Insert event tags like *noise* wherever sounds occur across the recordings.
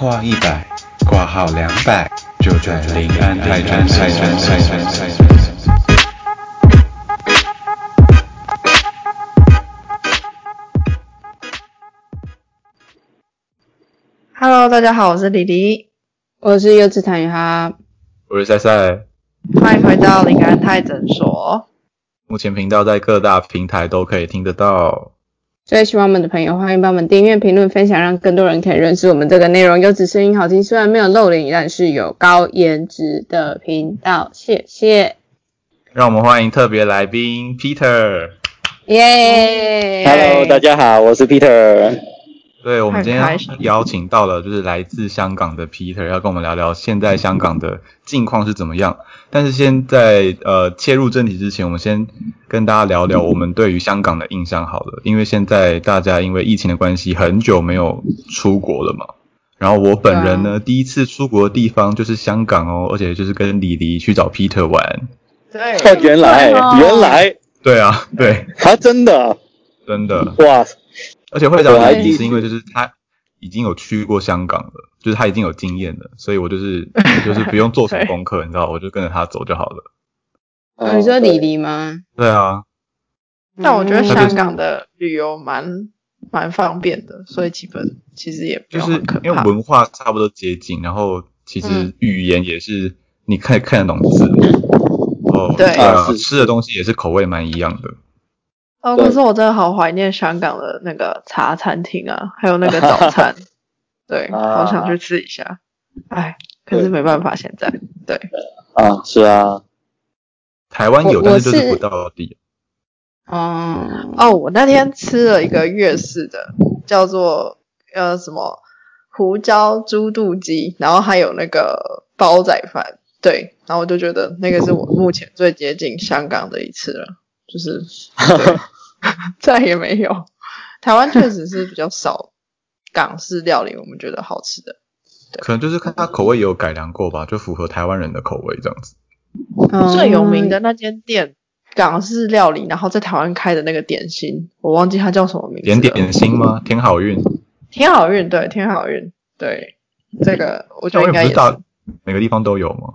话一百，挂号两百，就在临安泰诊所。Hello，大家好，我是李黎，我是柚子谭雨哈，我是赛赛。欢迎回到林安泰诊所。目前频道在各大平台都可以听得到。最喜欢我们的朋友，欢迎帮我们订阅、评论、分享，让更多人可以认识我们这个内容优质、声音好听，虽然没有露脸，但是有高颜值的频道。谢谢，让我们欢迎特别来宾 Peter。耶、Hello，大家好，我是 Peter。对，我们今天邀请到了就是来自香港的 Peter，要跟我们聊聊现在香港的近况是怎么样。但是现在呃切入正题之前，我们先跟大家聊聊我们对于香港的印象好了，因为现在大家因为疫情的关系，很久没有出国了嘛。然后我本人呢，第一次出国的地方就是香港哦，而且就是跟李黎去找 Peter 玩。对，哦，原来原来对啊，对，啊，真的真的。哇，而且会找我还李是因为就是他已经有去过香港了，就是他已经有经验了，所以我就是就是不用 *laughs* 做什么功课，你知道，我就跟着他走就好了。哦。你说李黎吗？对啊，但我觉得嗯香港的旅游蛮蛮方便的，所以基本其实也不就是。因为文化差不多接近，然后其实嗯。语言也是你可以看得懂字幕，哦，对。啊，吃的东西也是口味蛮一样的。哦，可是我真的好怀念香港的那个茶餐厅啊，还有那个早餐，*laughs* 对，啊。好想去吃一下。哎，可是没办法，现在对，啊，是啊，台湾有，我但是就是是不到地。哦，哦，我那天吃了一个粤式的，叫做呃什么胡椒猪肚鸡，然后还有那个煲仔饭，对，然后我就觉得那个是我目前最接近香港的一次了，就是 *laughs* 再也没有。台湾确实是比较少港式料理，我们觉得好吃的。可能就是看它口味也有改良过吧，就符合台湾人的口味这样子。哦最有名的那间店港式料理，然后在台湾开的那个点心，我忘记它叫什么名字。点点心吗？天好运，天好运，对，天好运，对，这个我觉得应该也是。运不是大每个地方都有吗？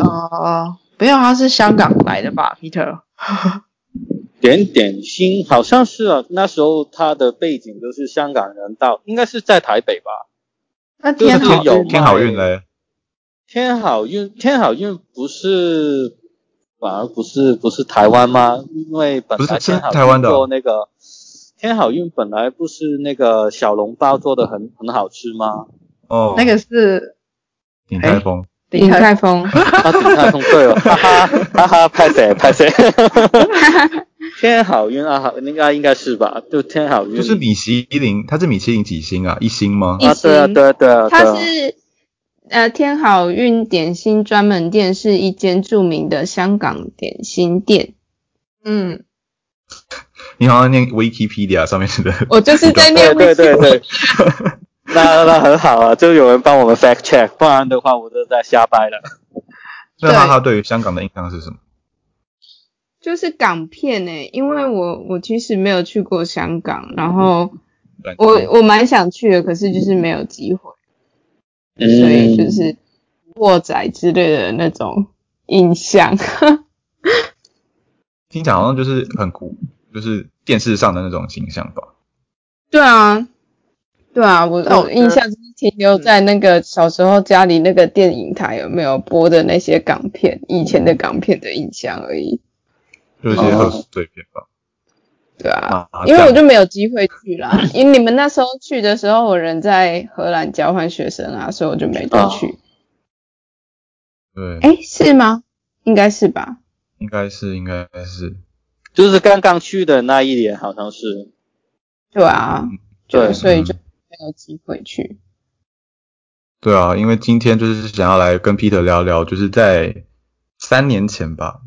呃，没有，他是香港来的吧，Peter？*laughs* 点点心好像是啊，那时候他的背景都是香港人到，应该是在台北吧。那就是天好有运天好运嘞，天好运，天好运不是，反而不是不是台湾吗？因为本不是是来天好运台湾的哦做那个天好运本来不是那个小笼包做的很很好吃吗？哦，那个是鼎泰丰。鼎泰丰，*laughs* 啊，鼎泰丰对哦，*laughs* 哈哈哈哈，拍谁拍谁？*laughs* 天好运啊，好应该应该是吧？就天好运，就是米其林，它是米其林几星啊？一星吗？一啊，对啊星对啊对啊，对它啊是呃天好运点心专门店，是一间著名的香港点心店。嗯，你好像念 Wikipedia 上面的，我就是在念对对对对，那那很好啊，就有人帮我们 fact check，不然的话我就在瞎掰了。那他他对于香港的印象是什么？就是港片诶、因为我我其实没有去过香港，然后我我蛮想去的，可是就是没有机会，嗯所以就是卧仔之类的那种印象。*laughs* 听起来好像就是很古，就是电视上的那种形象吧。对啊，对啊，我我印象就是停留在那个小时候家里那个电影台有没有播的那些港片，以前的港片的印象而已。就是一些贺岁片吧。对啊，啊因为我就没有机会去啦。因为你们那时候去的时候，我人在荷兰交换学生啊，所以我就没得去。对，哎、是吗？应该是吧。应该是应该是，就是刚刚去的那一年，好像是。对啊，对就所以就有机会去。对啊，因为今天就是想要来跟 Peter 聊聊，就是在三年前吧，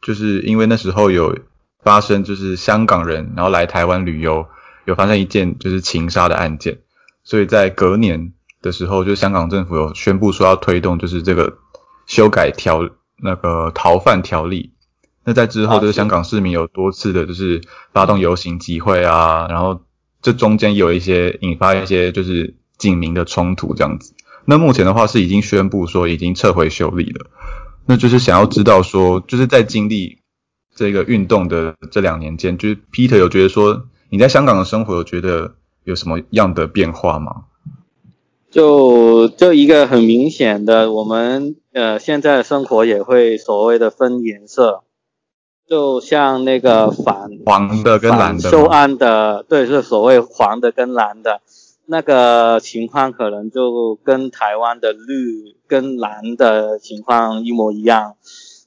就是因为那时候有发生就是香港人然后来台湾旅游，有发生一件就是情杀的案件，所以在隔年的时候，就是香港政府有宣布说要推动就是这个修改条那个逃犯条例。那在之后，啊就是香港市民有多次的就是发动游行集会啊，然后这中间有一些引发一些就是警民的冲突这样子。那目前的话是已经宣布说已经撤回修例了，那就是想要知道说，就是在经历这个运动的这两年间，就是 Peter 有觉得说你在香港的生活有觉得有什么样的变化吗？就就一个很明显的，我们呃现在生活也会所谓的分颜色，就像那个反黄的跟蓝的修安的，对，是所谓黄的跟蓝的。那个情况可能就跟台湾的绿跟蓝的情况一模一样，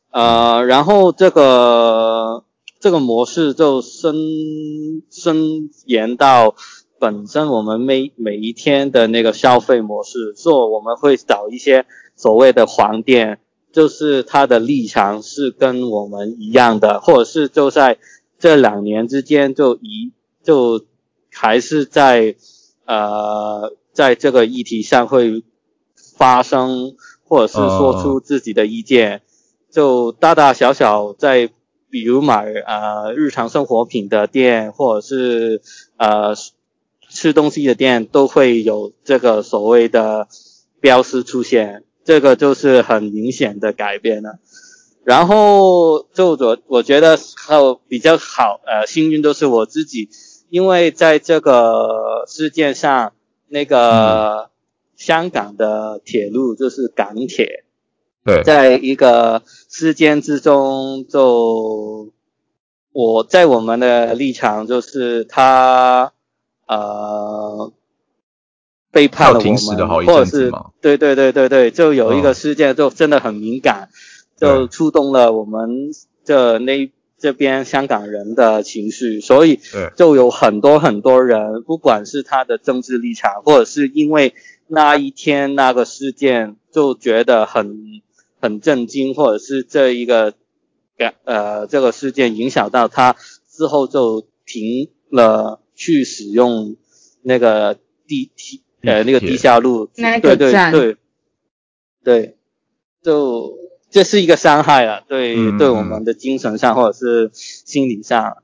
呃，然后这个这个模式就伸伸延到本身我们每每一天的那个消费模式，做我们会找一些所谓的黄店，就是他的立场是跟我们一样的，或者是就在这两年之间就一就还是在。呃，在这个议题上会发生，或者是说出自己的意见，就大大小小在，比如买呃日常生活品的店，或者是呃吃东西的店，都会有这个所谓的标识出现，这个就是很明显的改变了。然后就我我觉得还有比较好，呃，幸运都是我自己。因为在这个事件上，那个香港的铁路就是港铁，对，在一个事件之中，就我在我们的立场就是他呃背叛了我们，或者是对对对对对，就有一个事件就真的很敏感，就触动了我们这那。这边香港人的情绪，所以就有很多很多人，不管是他的政治立场，或者是因为那一天那个事件就觉得很很震惊，或者是这一个感呃这个事件影响到他之后就停了去使用那个地铁呃那个地下路，那个站，对对对，就。这是一个伤害啊，对，对我们的精神上或者是心理上。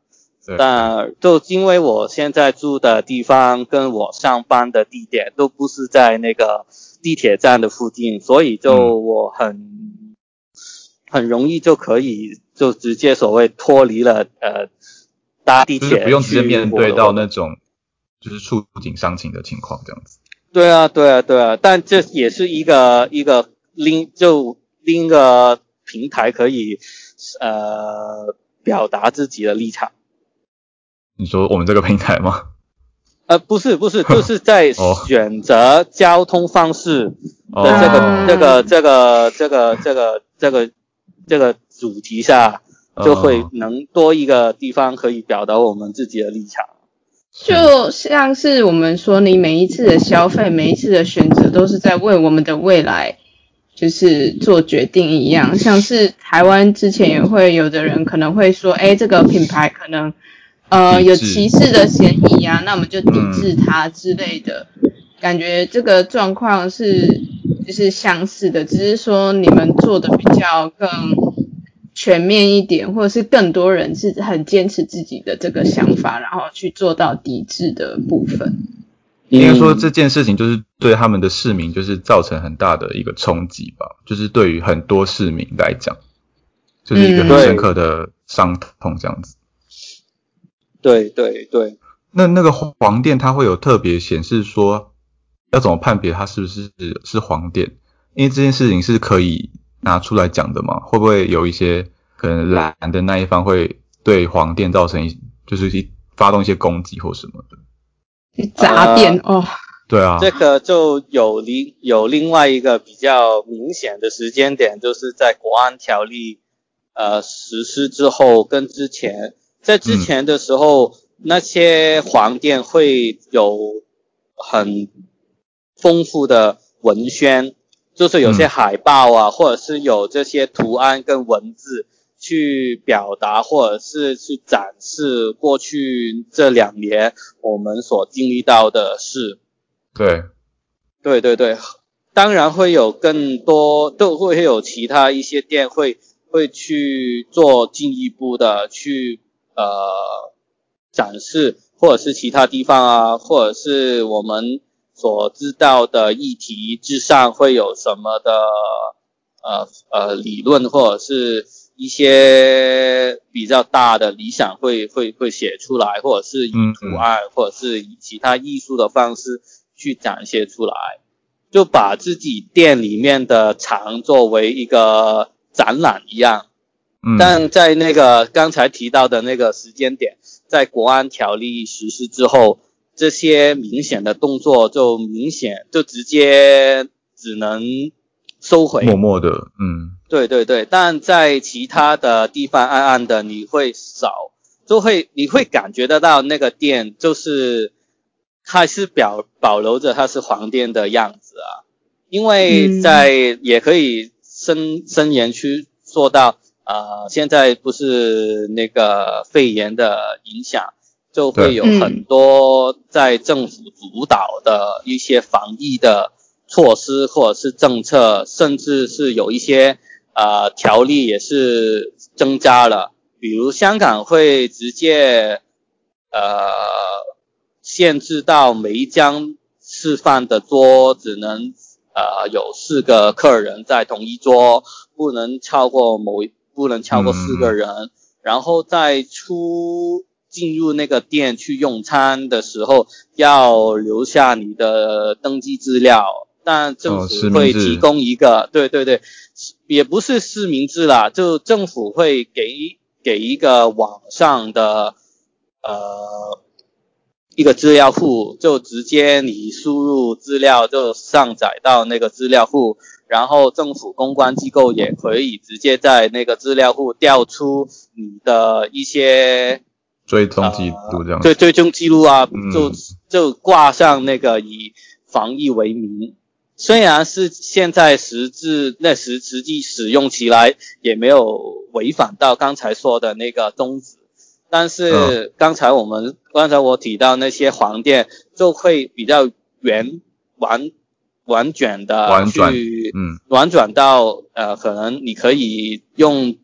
但就因为我现在住的地方跟我上班的地点都不是在那个地铁站的附近，所以就我很很容易就可以就直接所谓脱离了呃搭地铁，不用直接面对到那种就是触景伤情的情况这样子。对啊，对啊，对啊，但这也是一个一个另就。另一个平台可以呃表达自己的立场。你说我们这个平台吗？呃，不是不是，就是在 *laughs* 选择交通方式的这个这个这个这个这个这个这个主题下，就会能多一个地方可以表达我们自己的立场。就像是我们说，你每一次的消费，每一次的选择，都是在为我们的未来。就是做决定一样，像是台湾之前也会有的人可能会说，哎，这个品牌可能呃有歧视的嫌疑啊，那我们就抵制它之类的。感觉这个状况是就是相似的，只是说你们做的比较更全面一点，或者是更多人是很坚持自己的这个想法，然后去做到抵制的部分。应该说这件事情就是对他们的市民就是造成很大的一个冲击吧，就是对于很多市民来讲，就是一个很深刻的伤痛这样子。对对对。那那个黄店它会有特别显示说要怎么判别它是不是是黄店？因为这件事情是可以拿出来讲的嘛？会不会有一些可能蓝的那一方会对黄店造成一就是一发动一些攻击或什么的？杂店哦，对啊，这个就有另有另外一个比较明显的时间点，就是在国安条例呃实施之后，跟之前在之前的时候，那些黄店会有很丰富的文宣，就是有些海报啊，或者是有这些图案跟文字。去表达或者是去展示过去这两年我们所经历到的事。对，对对对，当然会有更多，都会有其他一些店会会去做进一步的去呃展示，或者是其他地方啊，或者是我们所知道的议题之上会有什么的呃呃理论或者是一些比较大的理想会会会写出来，或者是以嗯图案、或者是以其他艺术的方式去展现出来，就把自己店里面的场作为一个展览一样。嗯，但在那个刚才提到的那个时间点，在国安条例实施之后，这些明显的动作就明显就直接只能收回。默默的，嗯对对对，但在其他的地方暗暗的，你会少，就会你会感觉得到那个店就是还是表保留着它是黄店的样子啊，因为在、也可以伸伸延去做到，呃，现在不是那个肺炎的影响，就会有很多在政府主导的一些防疫的措施或者是政策，甚至是有一些呃条例也是增加了，比如香港会直接呃限制到每一张吃饭的桌只能呃有四个客人在同一桌，不能超过某一不能超过四个人，然后在出进入那个店去用餐的时候，要留下你的登记资料，但政哦府会提供一个，对对对，也不是实名制啦，就政府会给给一个网上的呃一个资料库，就直接你输入资料就上载到那个资料库，然后政府公关机构也可以直接在那个资料库调出你的一些追踪记录这样子，对追踪记录啊，嗯。就就挂上那个以防疫为名。虽然是现在实质那实实际使用起来也没有违反到刚才说的那个宗旨，但是刚才我们、刚才我提到那些黄店就会比较圆完婉转的去嗯。婉转到呃，可能你可以用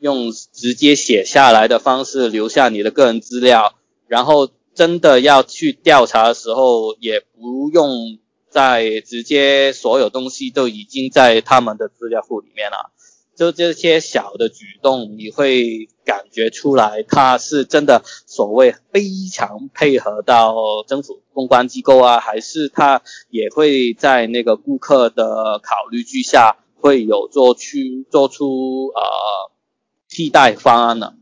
用直接写下来的方式留下你的个人资料，然后真的要去调查的时候，也不用再直接所有东西都已经在他们的资料库里面了。就这些小的举动，你会感觉出来，他是真的所谓非常配合到政府公关机构啊，还是他也会在那个顾客的考虑之下，会有做出做出呃替代方案呢？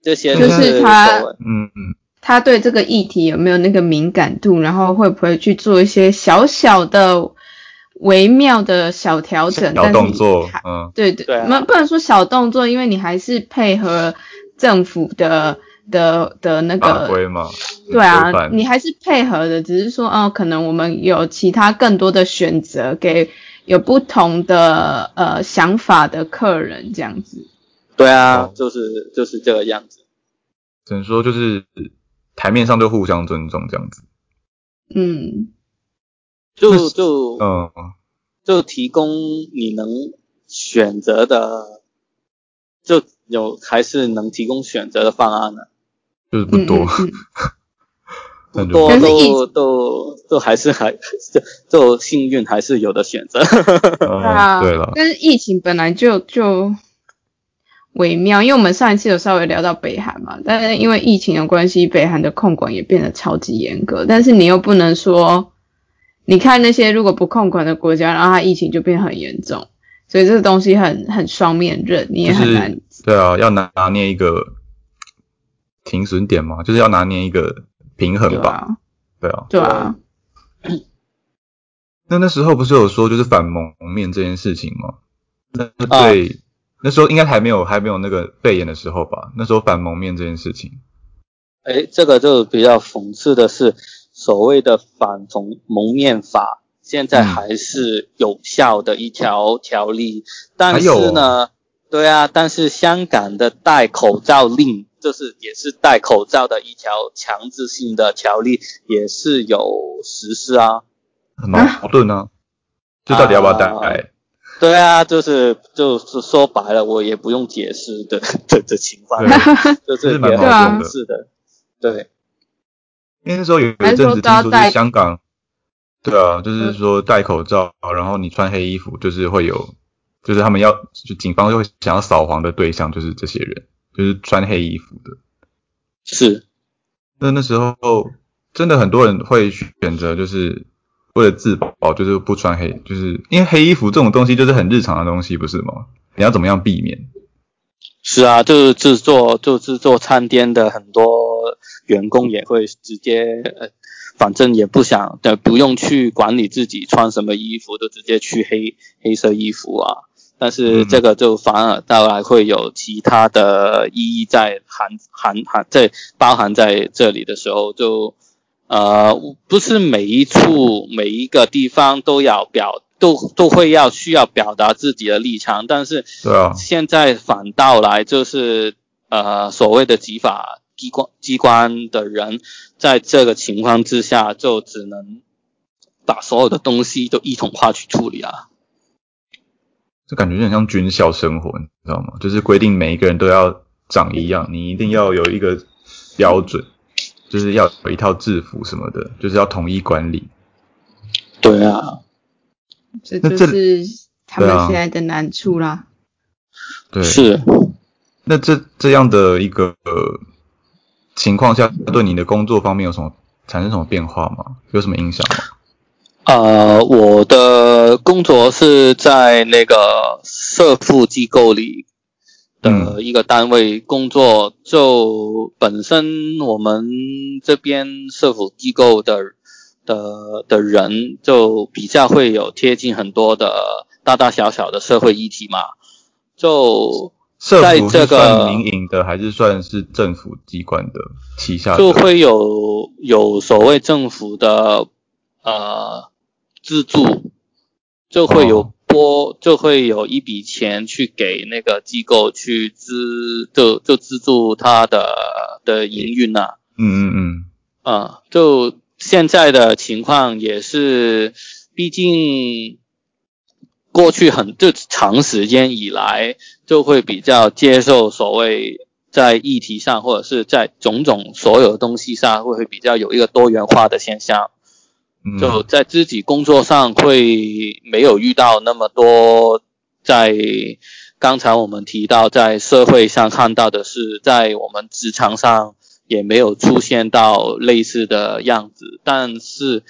这些就是是他嗯嗯，他对这个议题有没有那个敏感度，然后会不会去做一些小小的微妙的小调整，小但是你动作还，嗯对对，不不能说小动作，因为你还是配合政府的的的那法个规嘛，对啊，你还是配合的，只是说哦，可能我们有其他更多的选择，给有不同的呃想法的客人这样子。对啊哦，就是就是这个样子。只能说就是台面上就互相尊重这样子，嗯，就就嗯，就提供你能选择的，就有还是能提供选择的方案呢？就是不多，嗯嗯。*laughs* 嗯不多都都都还是还就就幸运还是有的选择。嗯 *laughs* 啊，对了，但是疫情本来就就微妙，因为我们上一次有稍微聊到北韩嘛，但是因为疫情的关系，北韩的控管也变得超级严格，但是你又不能说，你看那些如果不控管的国家，然后它疫情就变很严重，所以这个东西很很双面刃，你也很难是对啊，要拿拿捏一个停损点嘛，就是要拿捏一个平衡吧，对啊，对啊。对啊，那那时候不是有说就是反蒙面这件事情吗？那啊对，那时候应该还没有还没有那个肺炎的时候吧？那时候反蒙面这件事情，哎，这个就比较讽刺的是，所谓的反蒙蒙面法，现在嗯还是有效的一条条例，但是呢，对啊，但是香港的戴口罩令，就是也是戴口罩的一条强制性的条例，也是有实施啊。很矛盾啊。这到底要不要戴？啊对啊，就是就是说白了，我也不用解释的 *laughs* 的的情况，对就是是蛮也矛盾的是的，对。因为那时候有一阵子听说，就都要戴是香港对啊，就是说戴口罩，然后你穿黑衣服，就是会有，就是他们要，就警方就会想要扫黄的对象就是这些人，就是穿黑衣服的。是，那那时候真的很多人会选择，就是为了自保，就是不穿黑，就是因为黑衣服这种东西就是很日常的东西，不是吗？你要怎么样避免？是啊，就是制作就制作餐店的很多员工也会直接呃，反正也不想的，不用去管理自己穿什么衣服，就直接去黑黑色衣服啊。但是这个就反而带来会有其他的意义在含含含在包含在这里的时候，就呃不是每一处每一个地方都要表都都会要需要表达自己的立场，但是对啊，现在反倒来就是呃所谓的执法机关机关的人，在这个情况之下，就只能把所有的东西都一统化去处理啊。这感觉有点像军校生活，你知道吗？就是规定每一个人都要长一样，你一定要有一个标准，就是要有一套制服什么的，就是要统一管理。对啊，这就是他们现在的难处啦。对，是。那这这样的一个、呃、情况下，对你的工作方面有什么产生什么变化吗？有什么影响吗？呃，我的工作是在那个社福机构里的一个单位工作，就本身我们这边社福机构的的的人就比较会有贴近很多的大大小小的社会议题嘛，就社在这服是算个民营的，还是算是政府机关的旗下的？就会有有所谓政府的呃资助，就会有哦拨，就会有一笔钱去给那个机构去资，就就资助他的的营运呐、嗯嗯嗯，啊，就现在的情况也是，毕竟过去很就长时间以来，就会比较接受所谓在议题上或者是在种种所有东西上，会会比较有一个多元化的现象。就在自己工作上会没有遇到那么多，在刚才我们提到在社会上看到的是，在我们职场上也没有出现到类似的样子，但是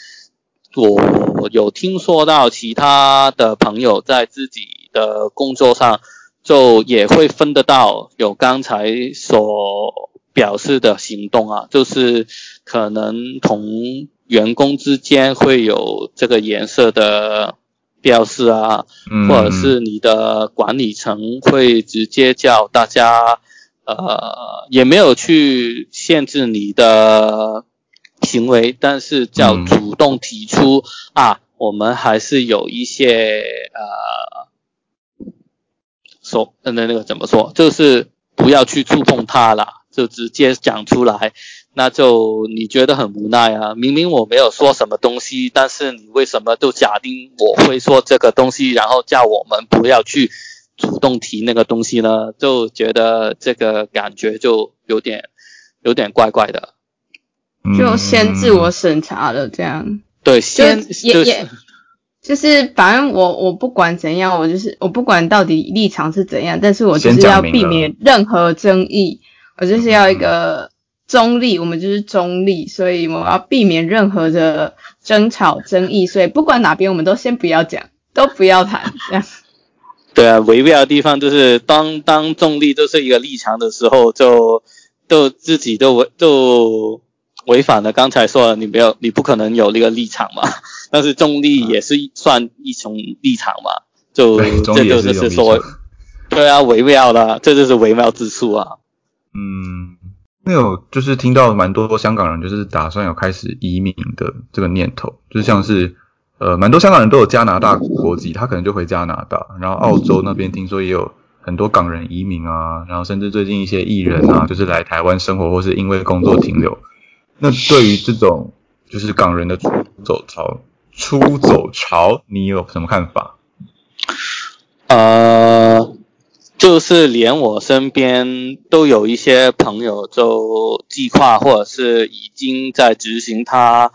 我有听说到其他的朋友在自己的工作上就也会分得到有刚才所表示的行动啊，就是可能同员工之间会有这个颜色的标识啊，嗯或者是你的管理层会直接叫大家，呃，也没有去限制你的行为，但是叫嗯主动提出、啊，我们还是有一些呃，说呃那那个怎么说，就是不要去触碰它了，就直接讲出来。那就你觉得很无奈啊！明明我没有说什么东西，但是你为什么就假定我会说这个东西，然后叫我们不要去主动提那个东西呢？就觉得这个感觉就有点有点怪怪的。嗯就先自我审查了，这样对，先就也也就是反正我我不管怎样，我就是我不管到底立场是怎样，但是我就是要避免任何争议，我就是要一个中立，我们就是中立，所以我要避免任何的争吵争议，所以不管哪边我们都先不要讲，都不要谈，*laughs* 这样对啊，微妙的地方就是当当中立都是一个立场的时候，就就自己都违就违反了刚才说的，你没有你不可能有那个立场嘛。*laughs* 但是中立也是算一种立场嘛，就这就是一种是所谓立场对啊，微妙的，这就是微妙之处啊。嗯，那有就是听到蛮多香港人就是打算有开始移民的这个念头，就是像是呃蛮多香港人都有加拿大国籍，他可能就回加拿大，然后澳洲那边听说也有很多港人移民啊，然后甚至最近一些艺人啊，就是来台湾生活或是因为工作停留。那对于这种就是港人的出走潮，出走潮，你有什么看法？呃，就是连我身边都有一些朋友就计划或者是已经在执行他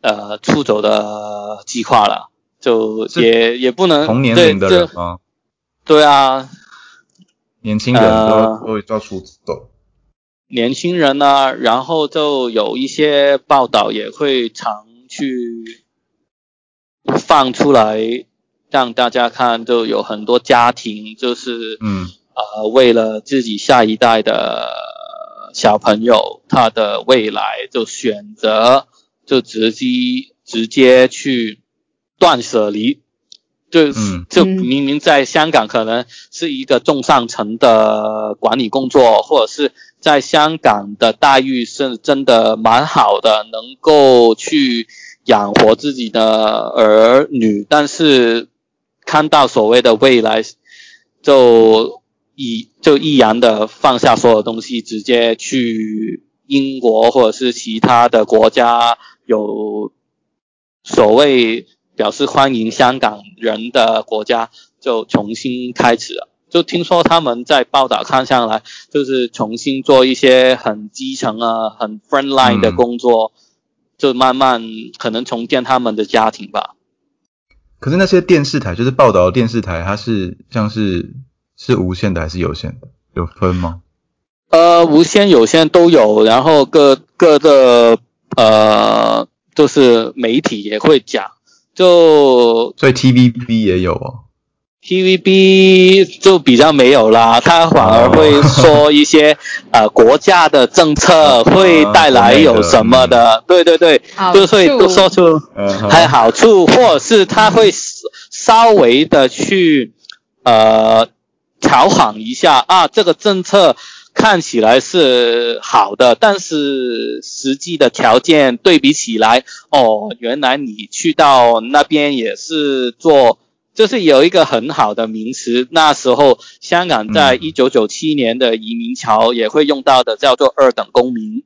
呃出走的计划了，就也也不能同年龄的人吗？对啊，年轻人呃都都都要出走。年轻人呢，然后就有一些报道也会常去放出来让大家看，就有很多家庭就是嗯。呃为了自己下一代的小朋友他的未来，就选择就直接直接去断舍离。就嗯。就嗯。明明在香港可能是一个中上层的管理工作，或者是在香港的待遇是真的蛮好的，能够去养活自己的儿女，但是看到所谓的未来，就毅就毅然的放下所有东西，直接去英国或者是其他的国家有所谓表示欢迎香港人的国家，就重新开始了。就听说他们在报道看上来，就是重新做一些很基层啊、很 front line 的工作，就慢慢可能重建他们的家庭吧。可是那些电视台，就是报道的电视台，它是像是是无线的还是有线的？有分吗？呃，无线、有线都有，然后各各的呃，就是媒体也会讲，就所以 TVB 也有哦。TVB 就比较没有啦，他反而会说一些、*laughs* 呃国家的政策会带来有什么的，对对对，好就会处都说出嗯还有好处，或者是他会稍微的去呃调侃一下啊，这个政策看起来是好的，但是实际的条件对比起来，哦，原来你去到那边也是做。就是有一个很好的名词，那时候香港在嗯一九九七年的移民潮也会用到的，叫做二等公民。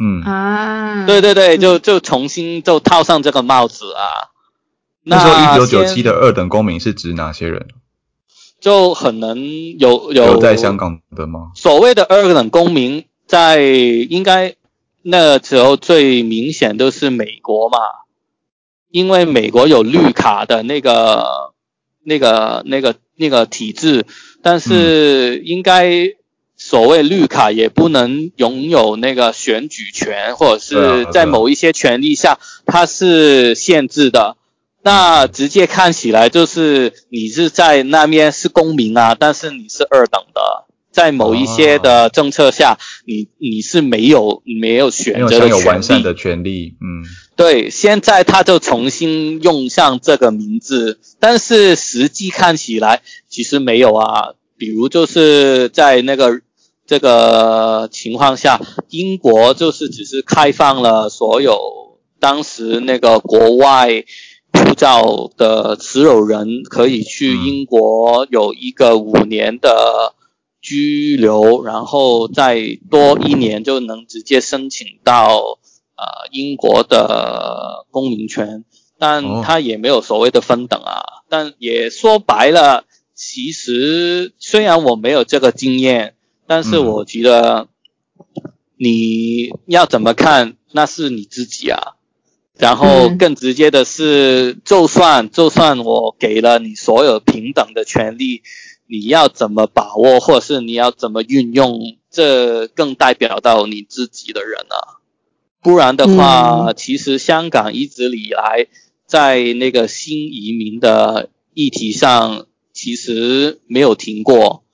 嗯，啊，对对对，就就重新就套上这个帽子啊。那时候一九九七的二等公民是指哪些人？就很能有有留在香港的吗？所谓的二等公民，在应该那时候最明显都是美国嘛，因为美国有绿卡的那个那个那个那个体制，但是应该所谓绿卡也不能拥有那个选举权，或者是在某一些权利下它是限制的。那直接看起来就是你是在那边是公民啊，但是你是二等的，在某一些的政策下，你你是没有没有没选择的权利。完善的权利。嗯对，现在他就重新用上这个名字，但是实际看起来其实没有啊。比如就是在那个这个情况下，英国就是只是开放了所有当时那个国外护照的持有人可以去英国有一个五年的居留，然后再多一年就能直接申请到呃英国的公民权，但哦他也没有所谓的分等啊。但也说白了，其实虽然我没有这个经验，但是嗯我觉得你要怎么看那是你自己啊。然后嗯更直接的是，就算就算我给了你所有平等的权利，你要怎么把握，或者是你要怎么运用，这更代表到你自己的人啊。不然的话，其实香港一直以来在那个新移民的议题上，其实没有停过。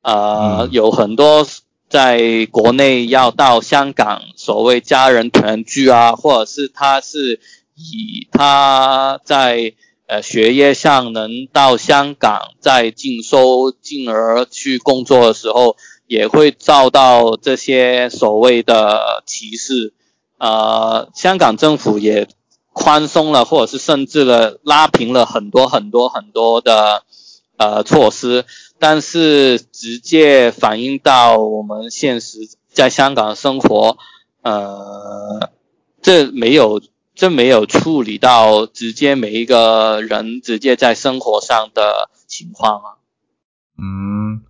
呃，嗯有很多在国内要到香港所谓家人团聚啊，或者是他是以他在呃学业上能到香港再进修，进而去工作的时候，也会遭到这些所谓的歧视。呃，香港政府也宽松了，或者是甚至了拉平了很多很多很多的呃措施，但是直接反映到我们现实在香港生活，呃，这没有这没有处理到直接每一个人直接在生活上的情况啊。嗯，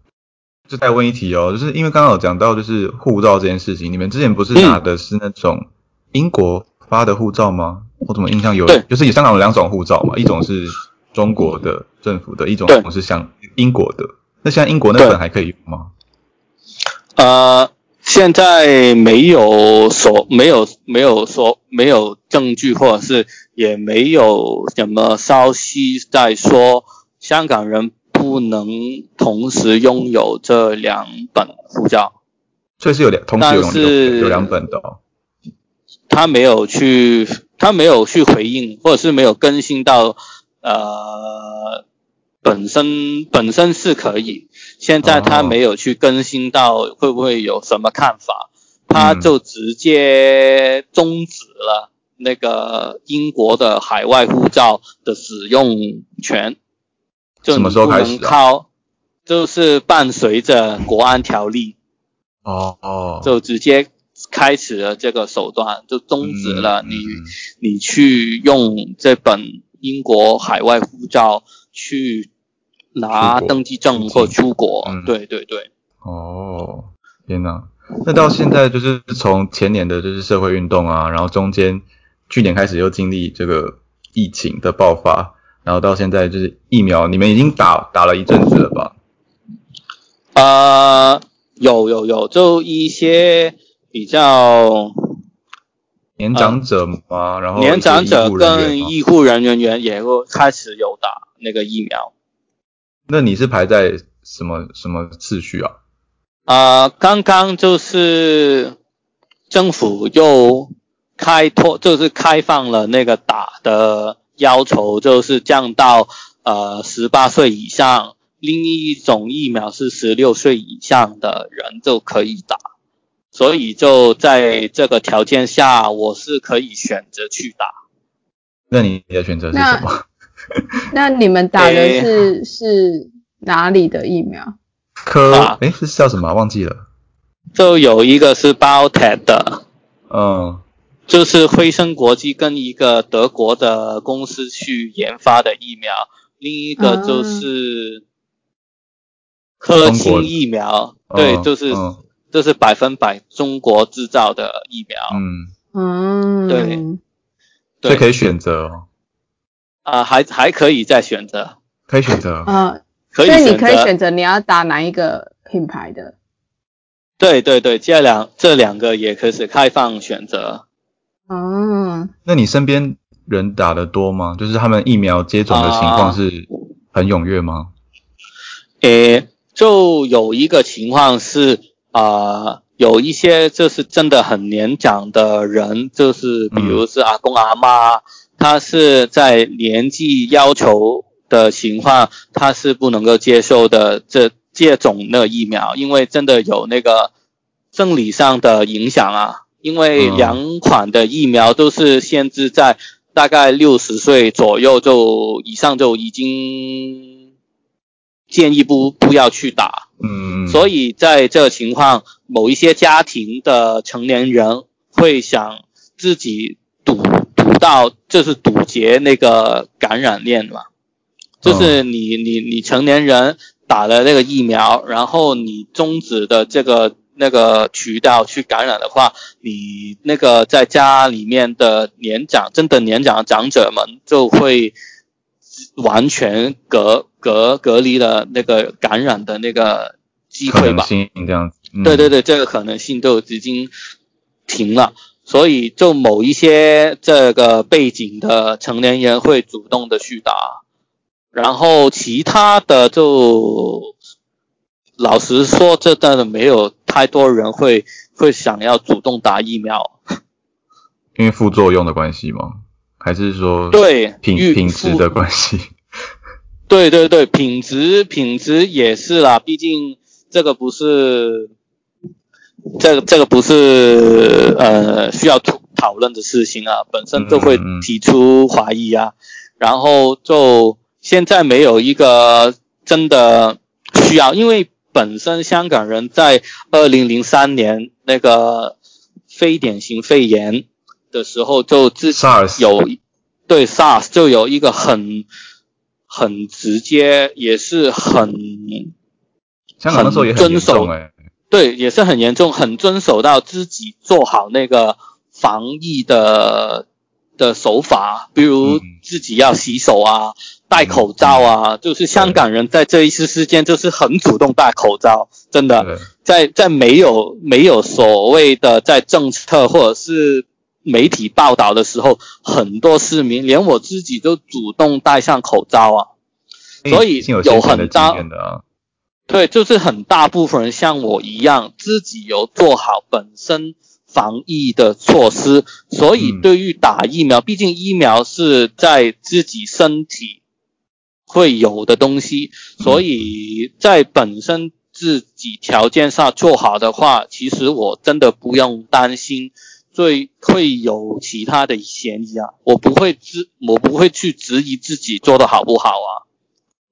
就再问一题哦，就是因为刚刚有讲到就是护照这件事情，你们之前不是拿的是那种英国发的护照吗？我怎么印象有，就是香港有两种护照嘛，一种是中国的政府的，一种是像英国的。那现在英国那本还可以用吗？呃，现在没有说没有没有说没有证据，或者是也没有什么消息在说香港人不能同时拥有这两本护照。所以是有两，同时有但是有有两本的、哦。他没有去，他没有去回应，或者是没有更新到，呃，本身本身是可以，现在他哦没有去更新到会不会有什么看法，他嗯就直接终止了那个英国的海外护照的使用权，就什么时候开始啊能靠，就是伴随着国安条例。哦哦，就直接开始了这个手段，就终止了你、你去用这本英国海外护照去拿登记证或出国。嗯对对对，哦，天哪！那到现在就是从前年的就是社会运动啊，然后中间去年开始又经历这个疫情的爆发，然后到现在就是疫苗，你们已经打打了一阵子了吧？呃，有有有，就一些比较年长者嘛？然后年长者一些医护人员跟医护人员员也会开始有打那个疫苗。那你是排在什么什么次序啊？呃，刚刚就是政府又开拓，就是开放了那个打的要求，就是降到呃十八岁以上，另一种疫苗是十六岁以上的人就可以打，所以就在这个条件下，我是可以选择去打。那你的选择是什么？那你们打的诶是、是哪里的疫苗？科啊诶，是叫什么啊？忘记了。就有一个是 BioTech 的，嗯，就是辉生国际跟一个德国的公司去研发的疫苗，另一个就是科兴疫苗，对，嗯就是、嗯就是百分百中国制造的疫苗，嗯，嗯，对。对，所以可以选择哦，啊、还还可以再选择，可以选择。啊，可以所以你，可以选择你要打哪一个品牌的。对对对，这两这两个也可以是开放选择，嗯，那你身边人打的多吗？就是他们疫苗接种的情况啊。是很踊跃吗？诶，就有一个情况是啊、呃有一些就是真的很年长的人，就是比如是阿公阿妈，他是在年纪要求的情况，他是不能够接受的这接种那疫苗，因为真的有那个生理上的影响啊。因为两款的疫苗都是限制在大概六十岁左右就以上就已经建议不不要去打，嗯，所以在这个情况，某一些家庭的成年人会想自己堵堵到，就是堵截那个感染链嘛，就是你你你成年人打了那个疫苗，然后你终止的这个那个渠道去感染的话，你那个在家里面的年长真的年长的长者们就会完全隔隔隔离的那个感染的那个机可能会吧。性这样子。嗯对对对，这个可能性就已经停了，所以就某一些这个背景的成年人会主动的去打，然后其他的就老实说，这真的没有太多人会会想要主动打疫苗。因为副作用的关系吗？还是说对，品预品质的关系？对对对，品质品质也是啦，毕竟这个不是，这个这个不是呃需要讨讨论的事情啊，本身就会提出怀疑啊，然后就现在没有一个真的需要，因为本身香港人在二零零三年那个非典型肺炎的时候就自有对 SARS 就有一个很很直接，也是很香港那时候也很严重哎、对，也是很严重，很遵守到自己做好那个防疫的的手法，比如嗯。自己要洗手啊，戴口罩啊，就是香港人在这一次事件就是很主动戴口罩，真的。在在没有没有所谓的在政策或者是媒体报道的时候，很多市民连我自己都主动戴上口罩啊。所以有很大对，就是很大部分人像我一样，自己有做好本身防疫的措施，所以嗯对于打疫苗，毕竟疫苗是在自己身体会有的东西，所以在本身自己条件上做好的话，其实我真的不用担心。对，会有其他的嫌疑啊，我不会质，我不会去质疑自己做的好不好啊。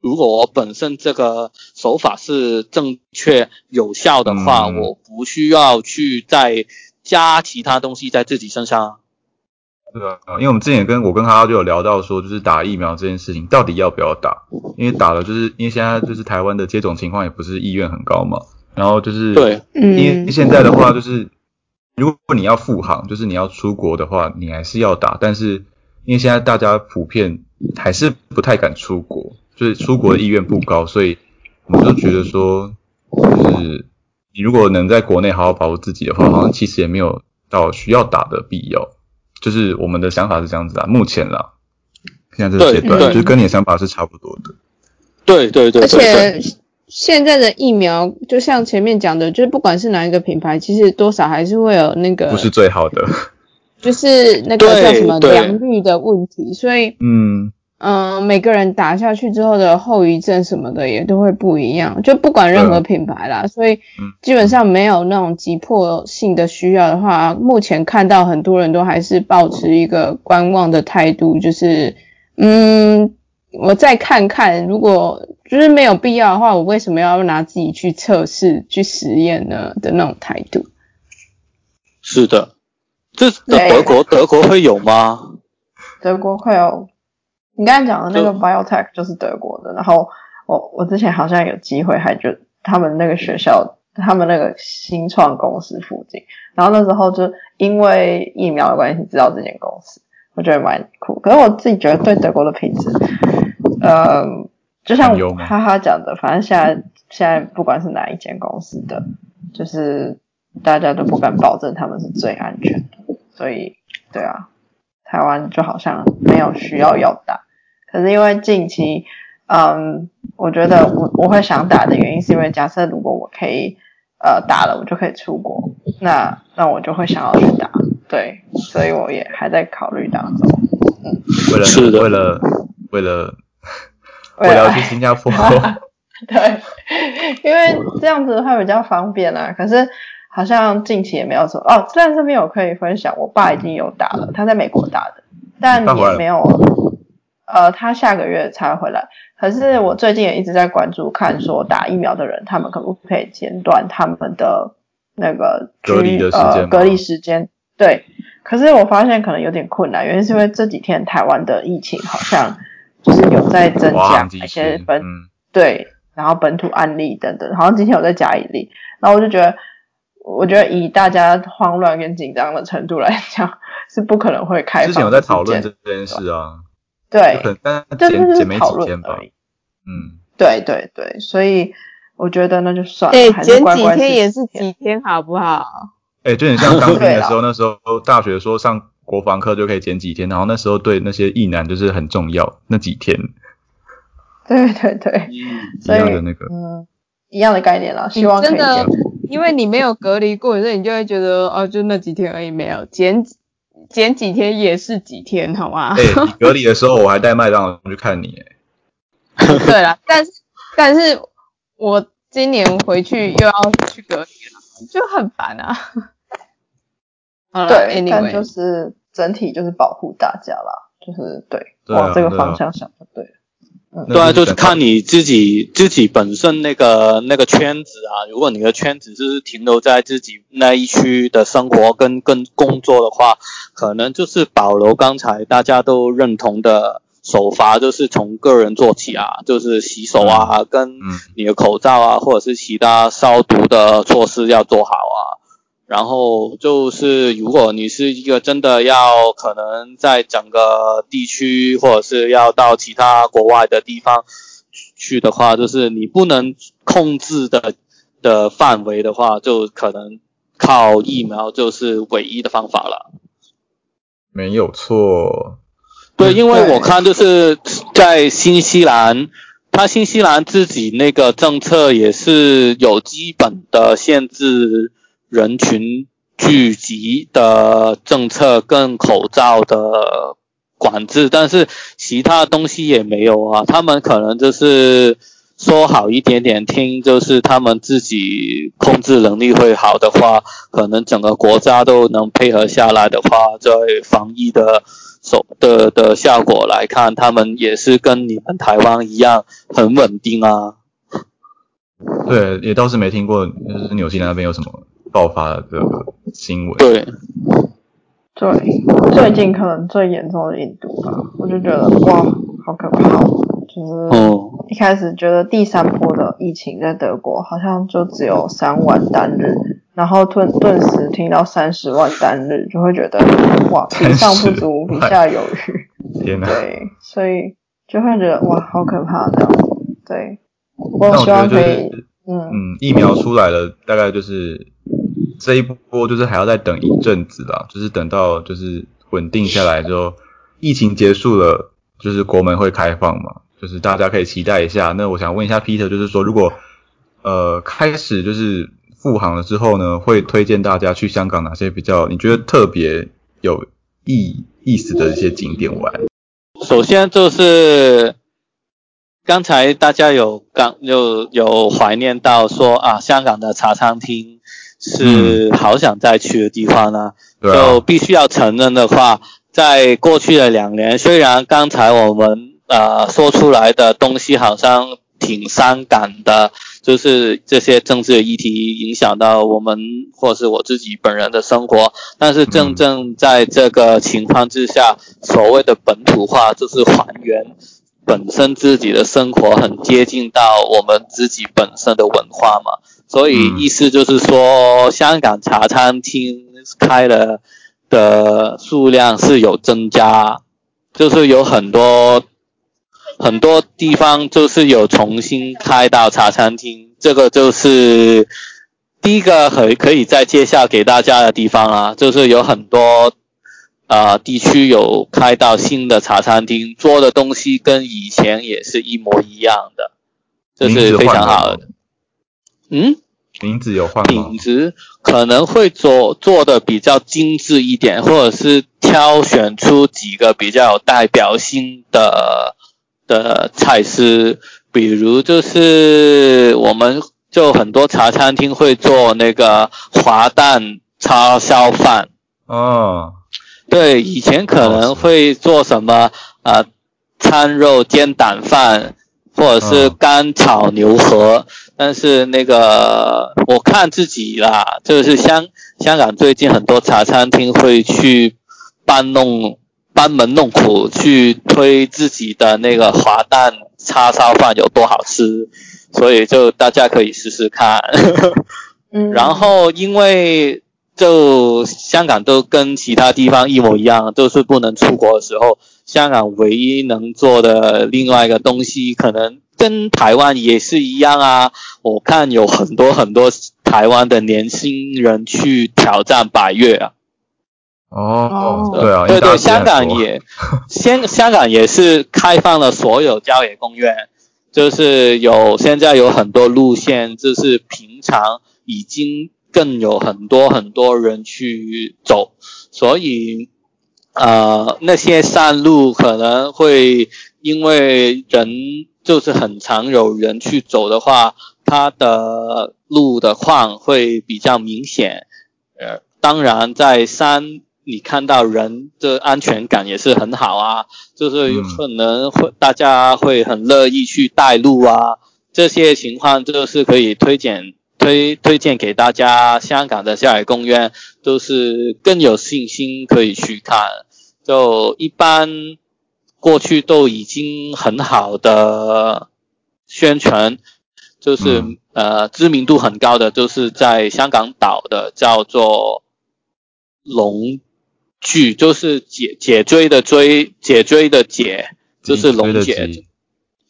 如果我本身这个手法是正确有效的话，嗯我不需要去再加其他东西在自己身上啊。对啊，因为我们之前跟我跟哈哈就有聊到说，就是打疫苗这件事情到底要不要打？因为打了就是因为现在就是台湾的接种情况也不是意愿很高嘛，然后就是对，因为嗯，现在的话就是，如果你要复航，就是你要出国的话，你还是要打，但是因为现在大家普遍还是不太敢出国，就是出国的意愿不高，所以我们就觉得说，就是你如果能在国内好好保护自己的话，好像其实也没有到需要打的必要。就是我们的想法是这样子啊，目前啦，现在这个阶段，就是跟你的想法是差不多的。对对对而对对，且现在的疫苗，就像前面讲的，就是不管是哪一个品牌，其实多少还是会有那个，不是最好的，*laughs* 就是那个叫什么对。良率的问题，所以嗯，嗯、每个人打下去之后的后遗症什么的也都会不一样，就不管任何品牌啦，所以嗯。基本上没有那种急迫性的需要的话，目前看到很多人都还是保持一个观望的态度，就是嗯，我再看看，如果就是没有必要的话，我为什么要拿自己去测试、去实验呢的那种态度？是的。这这德国德国会有吗？德国会有你刚才讲的那个就 biotech 就是德国的，然后我我之前好像有机会还就他们那个学校，他们那个新创公司附近，然后那时候就因为疫苗的关系知道这间公司，我觉得蛮酷。可是我自己觉得对德国的品质，呃，就像哈哈讲的，反正现在现在不管是哪一间公司的，就是大家都不敢保证他们是最安全的，所以对啊，台湾就好像没有需要要打，可是因为近期，嗯，我觉得我我会想打的原因是因为假设如果我可以呃打了，我就可以出国，那那我就会想要去打，对，所以我也还在考虑当中。为了是为了为了为了要去新加坡，*laughs* 对，因为这样子的话比较方便啊。可是好像近期也没有什么哦，但这边我可以分享，我爸已经有打了，他在美国打的，但也没有，呃，他下个月才回来。可是我最近也一直在关注，看说打疫苗的人，他们可不可以减短他们的那个隔离的时间呃隔离时间？对，可是我发现可能有点困难，原因是因为这几天台湾的疫情好像就是有在增加一些，本嗯，对，然后本土案例等等，好像今天有在加一例，然后我就觉得，我觉得以大家慌乱跟紧张的程度来讲，是不可能会开放。之前有在讨论这件事啊，对但这就是没讨论几天吧而，已。嗯，对对对，所以我觉得那就算减几天也是几天，好不好？哎、就很像 *laughs* 当兵对啦的时候，那时候大学说上国防课就可以减几天，然后那时候对那些役男就是很重要，那几天对对 *laughs* 对，嗯，一样的那个，嗯，一样的概念啦，希望可以真的减。因为你没有隔离过，所以你就会觉得哦，就那几天而已，没有减减几天也是几天，好吗？哎、你隔离的时候我还带麦当劳去看你、哎 *laughs* 对啦，但是但是我今年回去又要去隔离了，就很烦啊。好了对，但就是整体就是保护大家啦，就是对，对啊往这个方向想就对了。对啊，就是看你自己自己本身那个那个圈子啊。如果你的圈子就是停留在自己那一区的生活跟跟工作的话，可能就是保留刚才大家都认同的手法，就是从个人做起啊，就是洗手啊，跟嗯你的口罩啊，或者是其他消毒的措施要做好啊。然后就是，如果你是一个真的要可能在整个地区，或者是要到其他国外的地方去的话，就是你不能控制的的范围的话，就可能靠疫苗就是唯一的方法了。没有错。对，因为我看就是在新西兰，它新西兰自己那个政策也是有基本的限制人群聚集的政策跟口罩的管制，但是其他东西也没有啊。他们可能就是说好一点点听，就是他们自己控制能力会好的话，可能整个国家都能配合下来的话，在防疫的手的的效果来看，他们也是跟你们台湾一样很稳定啊。对，也倒是没听过，就是纽西兰那边有什么爆发的新闻。对，对，最近可能最严重的印度吧，我就觉得哇，好可怕哦！就是嗯，一开始觉得第三波的疫情在德国好像就只有三万单日，然后顿顿时听到三十万单日，就会觉得哇，比上不足，比下有余。天哪！对，所以就会觉得哇，好可怕这样。对，我希觉得就是望可以，，嗯，嗯，疫苗出来了，大概就是这一波就是还要再等一阵子啦，就是等到就是稳定下来之后，疫情结束了，就是国门会开放嘛，就是大家可以期待一下。那我想问一下 Peter，就是说如果呃开始就是复航了之后呢，会推荐大家去香港哪些比较你觉得特别有意意思的一些景点玩？首先就是刚才大家有刚有有怀念到说啊，香港的茶餐厅是好想再去的地方呢。对就啊，必须要承认的话，在过去的两年，虽然刚才我们呃说出来的东西好像挺伤感的，就是这些政治议题影响到我们或是我自己本人的生活，但是正正在这个情况之下，所谓的本土化就是还原本身自己的生活很接近到我们自己本身的文化嘛，所以嗯。意思就是说，香港茶餐厅开了的数量是有增加，就是有很多很多地方就是有重新开到茶餐厅，这个就是第一个可可以再介绍给大家的地方啊，就是有很多呃地区有开到新的茶餐厅，做的东西跟以前也是一模一样的，这是非常好的。嗯，名字有换吗？品？质可能会做做的比较精致一点，或者是挑选出几个比较有代表性的的菜式，比如就是我们就很多茶餐厅会做那个滑蛋叉烧饭，哦，对，以前可能会做什么呃餐肉煎蛋饭，或者是嗯干炒牛河，但是那个我看自己啦，就是香香港最近很多茶餐厅会去搬弄班门弄斧，去推自己的那个滑蛋叉烧饭有多好吃，所以就大家可以试试看。嗯，然后因为就香港都跟其他地方一模一样，都是不能出国的时候，香港唯一能做的另外一个东西，可能跟台湾也是一样啊。我看有很多很多台湾的年轻人去挑战百越啊。哦，哦对啊，对对，香港也，香香港也是开放了所有郊野公园，就是有现在有很多路线，就是平常已经更有很多很多人去走，所以呃那些山路可能会因为人就是很常有人去走的话，它的路的况会比较明显。呃，当然在山你看到人的安全感也是很好啊，就是有可能会、大家会很乐意去带路啊，这些情况就是可以推荐推推荐给大家。香港的郊野公园都是更有信心可以去看，就一般过去都已经很好的宣传。就是、嗯。呃知名度很高的，就是在香港岛的叫做龙脊，就是解解椎的椎，解椎的解，就是龙脊脊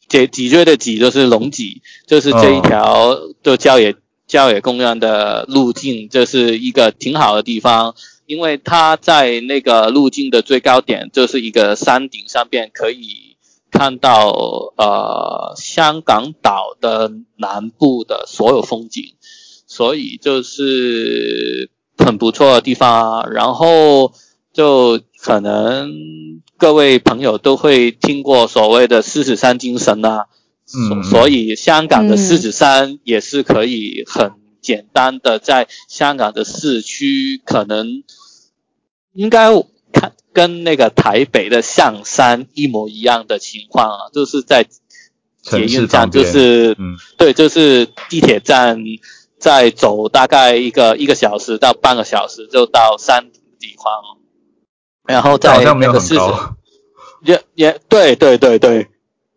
脊脊椎的脊就是龙脊，就是这一条就郊野、郊野公园的路径，这是一个挺好的地方，因为它在那个路径的最高点，就是一个山顶上边可以看到呃香港岛的南部的所有风景，所以就是很不错的地方啊。然后就可能各位朋友都会听过所谓的狮子山精神啊，所所以香港的嗯狮子山也是可以很简单的在香港的市区，可能应该看跟那个台北的象山一模一样的情况啊，就是在捷运站，就是嗯。对，就是地铁站，再走大概一个一个小时到半个小时就到山顶的地方，然后在那个狮子很高，也也对对对对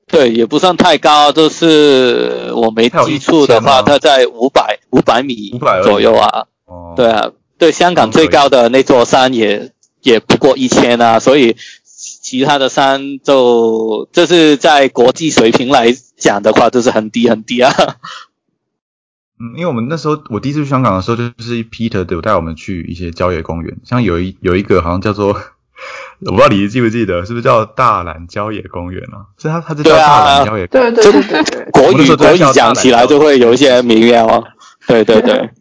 对，也不算太高，就是我没记错的1000话，它在五百五百米500而已左右啊。哦，对啊，对，香港最高的那座山也也不过一千啊，所以其他的山就这是在国际水平来讲的话，就是很低很低啊。*laughs* 嗯，因为我们那时候我第一次去香港的时候，就是 Peter 有带我们去一些郊野公园，像有一有一个好像叫做，我不知道你记不记得，是不是叫大兰郊野公园啊？是它它是叫大兰郊野公园，对对对对对。国语国语讲起来就会有一些美妙啊。对对对，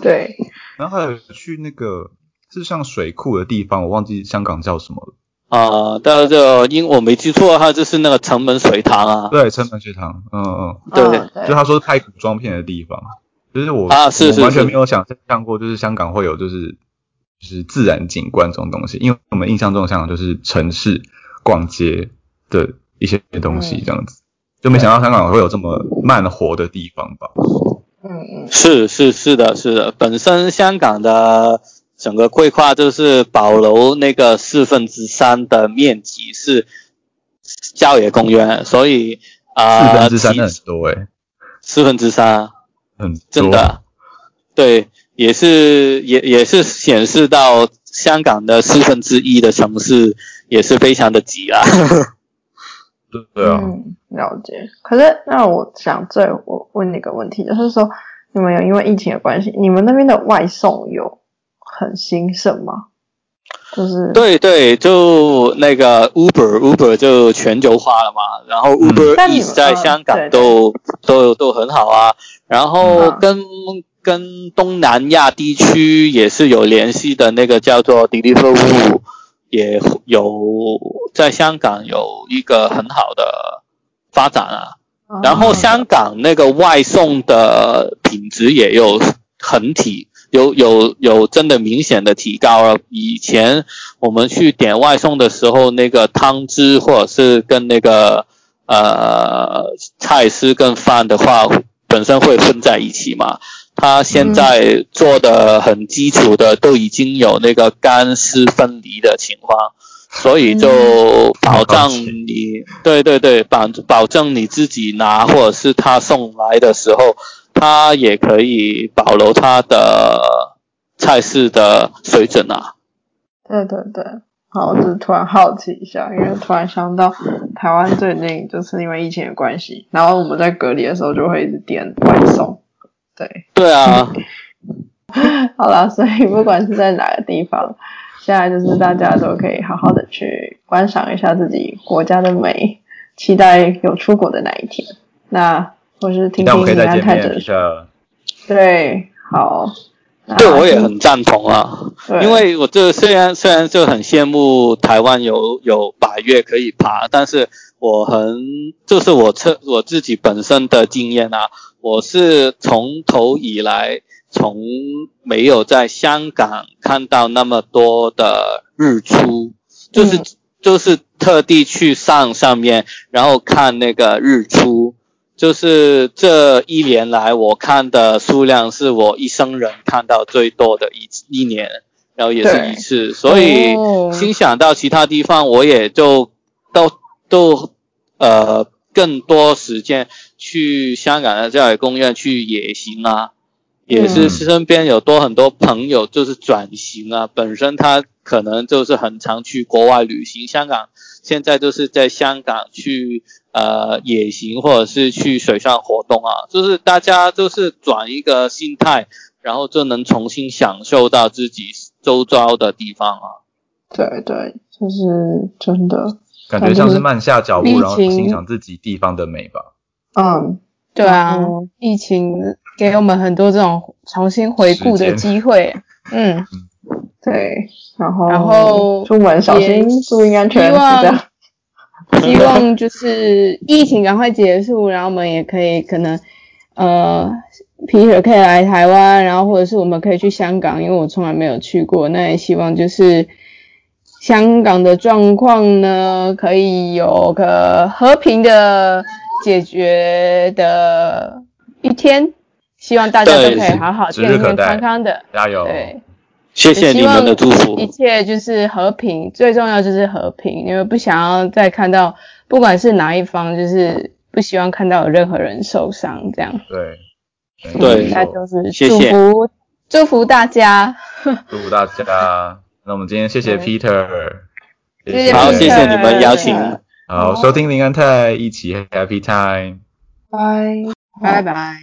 对，然后还有去那个是像水库的地方，我忘记香港叫什么了。啊，但是因我没记错的话，就是那个城门水塘啊。对，城门水塘，嗯嗯，对。嗯就他说拍古装片的地方，就是我啊是是我完全是。没有想象过，就是香港会有就是就是自然景观这种东西，因为我们印象中的香港就是城市逛街的一些东西嗯这样子，就没想到香港会有这么慢活的地方吧？嗯嗯。是是是的，是的，本身香港的整个规划就是保留那个四分之三的面积是郊野公园，所以啊，四分之三其那很多诶、四分之三，很真的，对，也是也也是显示到香港的四分之一的城市也是非常的挤啊。对 *laughs* 对啊，嗯，了解。可是那我想最我问你一个问题，就是说你们有因为疫情的关系，你们那边的外送有很兴盛吗？就是对对，就那个 Uber Uber 就全球化了嘛，然后 Uber 但你 Eats 在嗯香港对都、都都很好啊，然后嗯跟、跟东南亚地区也是有联系的那个叫做 Deliveroo，也有在香港有一个很好的发展啊。然后香港那个外送的品质也有很提，有有有真的明显的提高了。以前我们去点外送的时候，那个汤汁或者是跟那个呃菜丝跟饭的话，本身会混在一起嘛。它现在做的很基础的，都已经有那个干湿分离的情况。所以就保障你，对对对，保保证你自己拿或者是他送来的时候，他也可以保留他的菜式的水准啊。对对对，好，我只是突然好奇一下，因为突然想到台湾最近就是因为疫情的关系，然后我们在隔离的时候就会一直点外送。对，对啊，*laughs* 好了，所以不管是在哪个地方，现在就是大家都可以好好的去观赏一下自己国家的美，期待有出国的那一天。那或是听听林安泰哲说，对，好，那对我也很赞同啊。因为我这虽然虽然就很羡慕台湾有有百越可以爬，但是我很就是我测我自己本身的经验啊，我是从头以来从没有在香港看到那么多的日出，就是、嗯就是特地去上上面，然后看那个日出。就是这一年来，我看的数量是我一生人看到最多的一一年，然后也是一次，所以哦心想到其他地方，我也就都都呃更多时间去香港的郊野公园去野行啊，也是嗯身边有多很多朋友就是转型啊，本身他可能就是很常去国外旅行，香港现在就是在香港去呃野行或者是去水上活动啊，就是大家就是转一个心态，然后就能重新享受到自己周遭的地方啊。对对，就是真的，感觉像是慢下脚步，然后欣赏自己地方的美吧。嗯，对啊，疫情给我们很多这种重新回顾的机会。嗯，对，然后然后出门小心，注意安全，是希望这样。希望就是疫情赶快结束，然后我们也可以可能呃，Peter 可以来台湾，然后或者是我们可以去香港，因为我从来没有去过。那也希望就是香港的状况呢，可以有个和平的解决的一天。希望大家都可以好好健健康康的。加油！对。谢谢你们的祝福一。切就是和平，最重要就是和平，因为不想要再看到，不管是哪一方，就是不希望看到有任何人受伤，这样。对，对没那就是谢谢祝福祝福大家，祝福大家。*laughs* 那我们今天谢谢 Peter，谢谢好谢谢你们邀请。好，收听林安泰一起 Happy Time。拜。拜拜。